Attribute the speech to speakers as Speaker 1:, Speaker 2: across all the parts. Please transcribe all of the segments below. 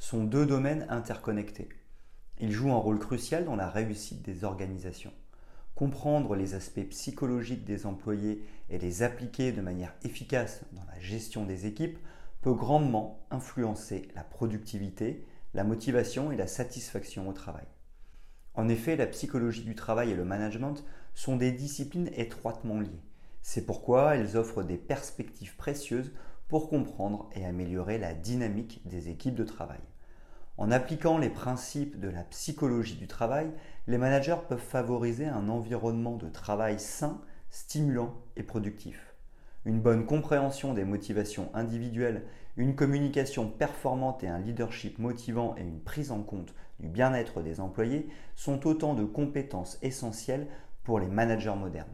Speaker 1: sont deux domaines interconnectés. Ils jouent un rôle crucial dans la réussite des organisations. Comprendre les aspects psychologiques des employés et les appliquer de manière efficace dans la gestion des équipes peut grandement influencer la productivité, la motivation et la satisfaction au travail. En effet, la psychologie du travail et le management sont des disciplines étroitement liées. C'est pourquoi elles offrent des perspectives précieuses pour comprendre et améliorer la dynamique des équipes de travail. En appliquant les principes de la psychologie du travail, les managers peuvent favoriser un environnement de travail sain, stimulant et productif. Une bonne compréhension des motivations individuelles, une communication performante et un leadership motivant et une prise en compte du bien-être des employés sont autant de compétences essentielles pour les managers modernes.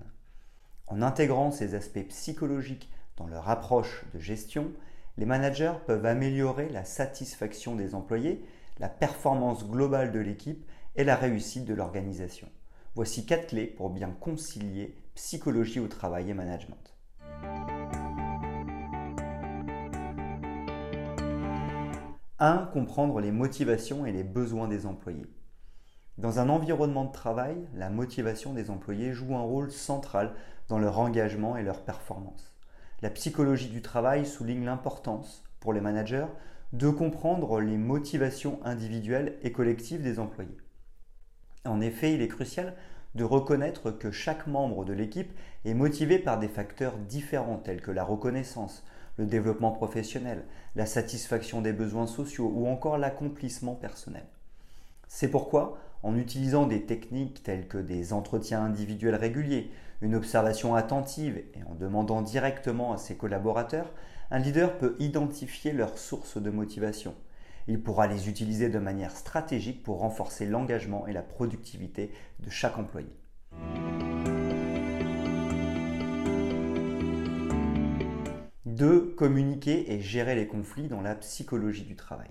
Speaker 1: En intégrant ces aspects psychologiques dans leur approche de gestion, les managers peuvent améliorer la satisfaction des employés, la performance globale de l'équipe et la réussite de l'organisation. Voici quatre clés pour bien concilier psychologie au travail et management. 1. Comprendre les motivations et les besoins des employés. Dans un environnement de travail, la motivation des employés joue un rôle central dans leur engagement et leur performance la psychologie du travail souligne l'importance pour les managers de comprendre les motivations individuelles et collectives des employés. En effet, il est crucial de reconnaître que chaque membre de l'équipe est motivé par des facteurs différents tels que la reconnaissance, le développement professionnel, la satisfaction des besoins sociaux ou encore l'accomplissement personnel. C'est pourquoi, en utilisant des techniques telles que des entretiens individuels réguliers, une observation attentive et en demandant directement à ses collaborateurs, un leader peut identifier leurs sources de motivation. Il pourra les utiliser de manière stratégique pour renforcer l'engagement et la productivité de chaque employé. 2. Communiquer et gérer les conflits dans la psychologie du travail.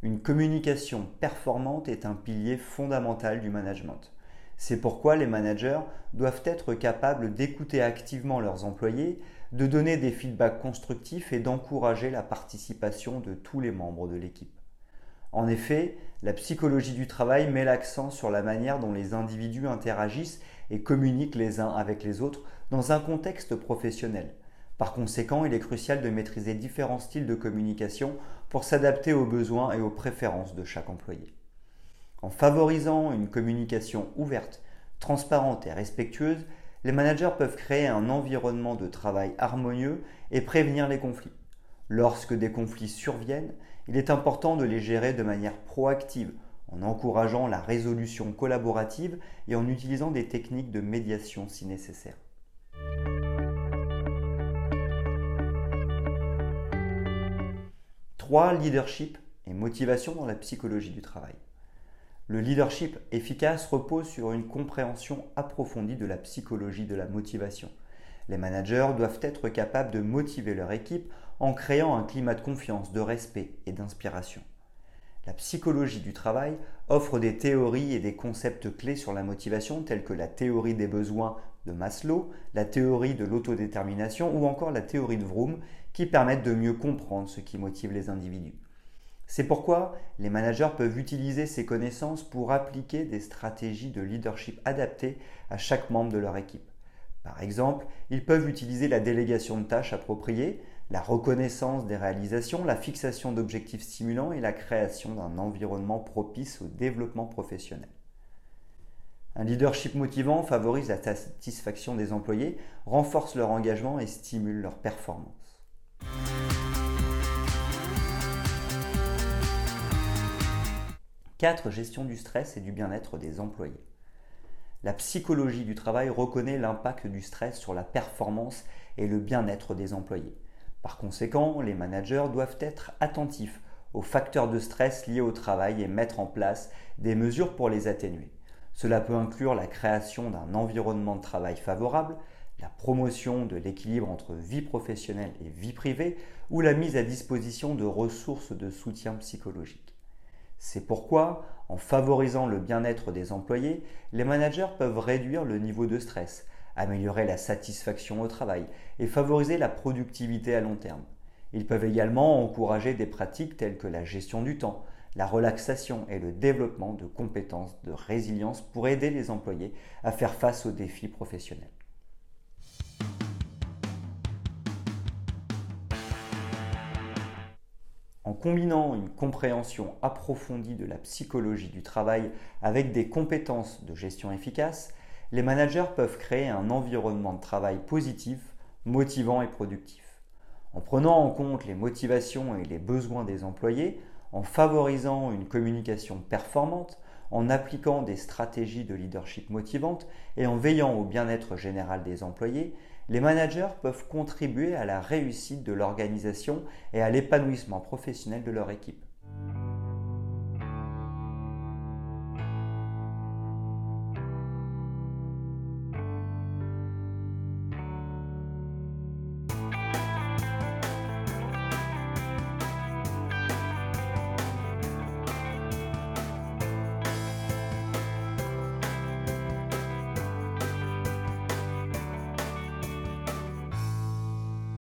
Speaker 1: Une communication performante est un pilier fondamental du management. C'est pourquoi les managers doivent être capables d'écouter activement leurs employés, de donner des feedbacks constructifs et d'encourager la participation de tous les membres de l'équipe. En effet, la psychologie du travail met l'accent sur la manière dont les individus interagissent et communiquent les uns avec les autres dans un contexte professionnel. Par conséquent, il est crucial de maîtriser différents styles de communication pour s'adapter aux besoins et aux préférences de chaque employé. En favorisant une communication ouverte, transparente et respectueuse, les managers peuvent créer un environnement de travail harmonieux et prévenir les conflits. Lorsque des conflits surviennent, il est important de les gérer de manière proactive, en encourageant la résolution collaborative et en utilisant des techniques de médiation si nécessaire. 3. Leadership et motivation dans la psychologie du travail. Le leadership efficace repose sur une compréhension approfondie de la psychologie de la motivation. Les managers doivent être capables de motiver leur équipe en créant un climat de confiance, de respect et d'inspiration. La psychologie du travail offre des théories et des concepts clés sur la motivation tels que la théorie des besoins de Maslow, la théorie de l'autodétermination ou encore la théorie de Vroom qui permettent de mieux comprendre ce qui motive les individus. C'est pourquoi les managers peuvent utiliser ces connaissances pour appliquer des stratégies de leadership adaptées à chaque membre de leur équipe. Par exemple, ils peuvent utiliser la délégation de tâches appropriées, la reconnaissance des réalisations, la fixation d'objectifs stimulants et la création d'un environnement propice au développement professionnel. Un leadership motivant favorise la satisfaction des employés, renforce leur engagement et stimule leur performance. 4. Gestion du stress et du bien-être des employés. La psychologie du travail reconnaît l'impact du stress sur la performance et le bien-être des employés. Par conséquent, les managers doivent être attentifs aux facteurs de stress liés au travail et mettre en place des mesures pour les atténuer. Cela peut inclure la création d'un environnement de travail favorable, la promotion de l'équilibre entre vie professionnelle et vie privée ou la mise à disposition de ressources de soutien psychologique. C'est pourquoi, en favorisant le bien-être des employés, les managers peuvent réduire le niveau de stress, améliorer la satisfaction au travail et favoriser la productivité à long terme. Ils peuvent également encourager des pratiques telles que la gestion du temps, la relaxation et le développement de compétences de résilience pour aider les employés à faire face aux défis professionnels. En combinant une compréhension approfondie de la psychologie du travail avec des compétences de gestion efficace, les managers peuvent créer un environnement de travail positif, motivant et productif. En prenant en compte les motivations et les besoins des employés, en favorisant une communication performante, en appliquant des stratégies de leadership motivantes et en veillant au bien-être général des employés, les managers peuvent contribuer à la réussite de l'organisation et à l'épanouissement professionnel de leur équipe.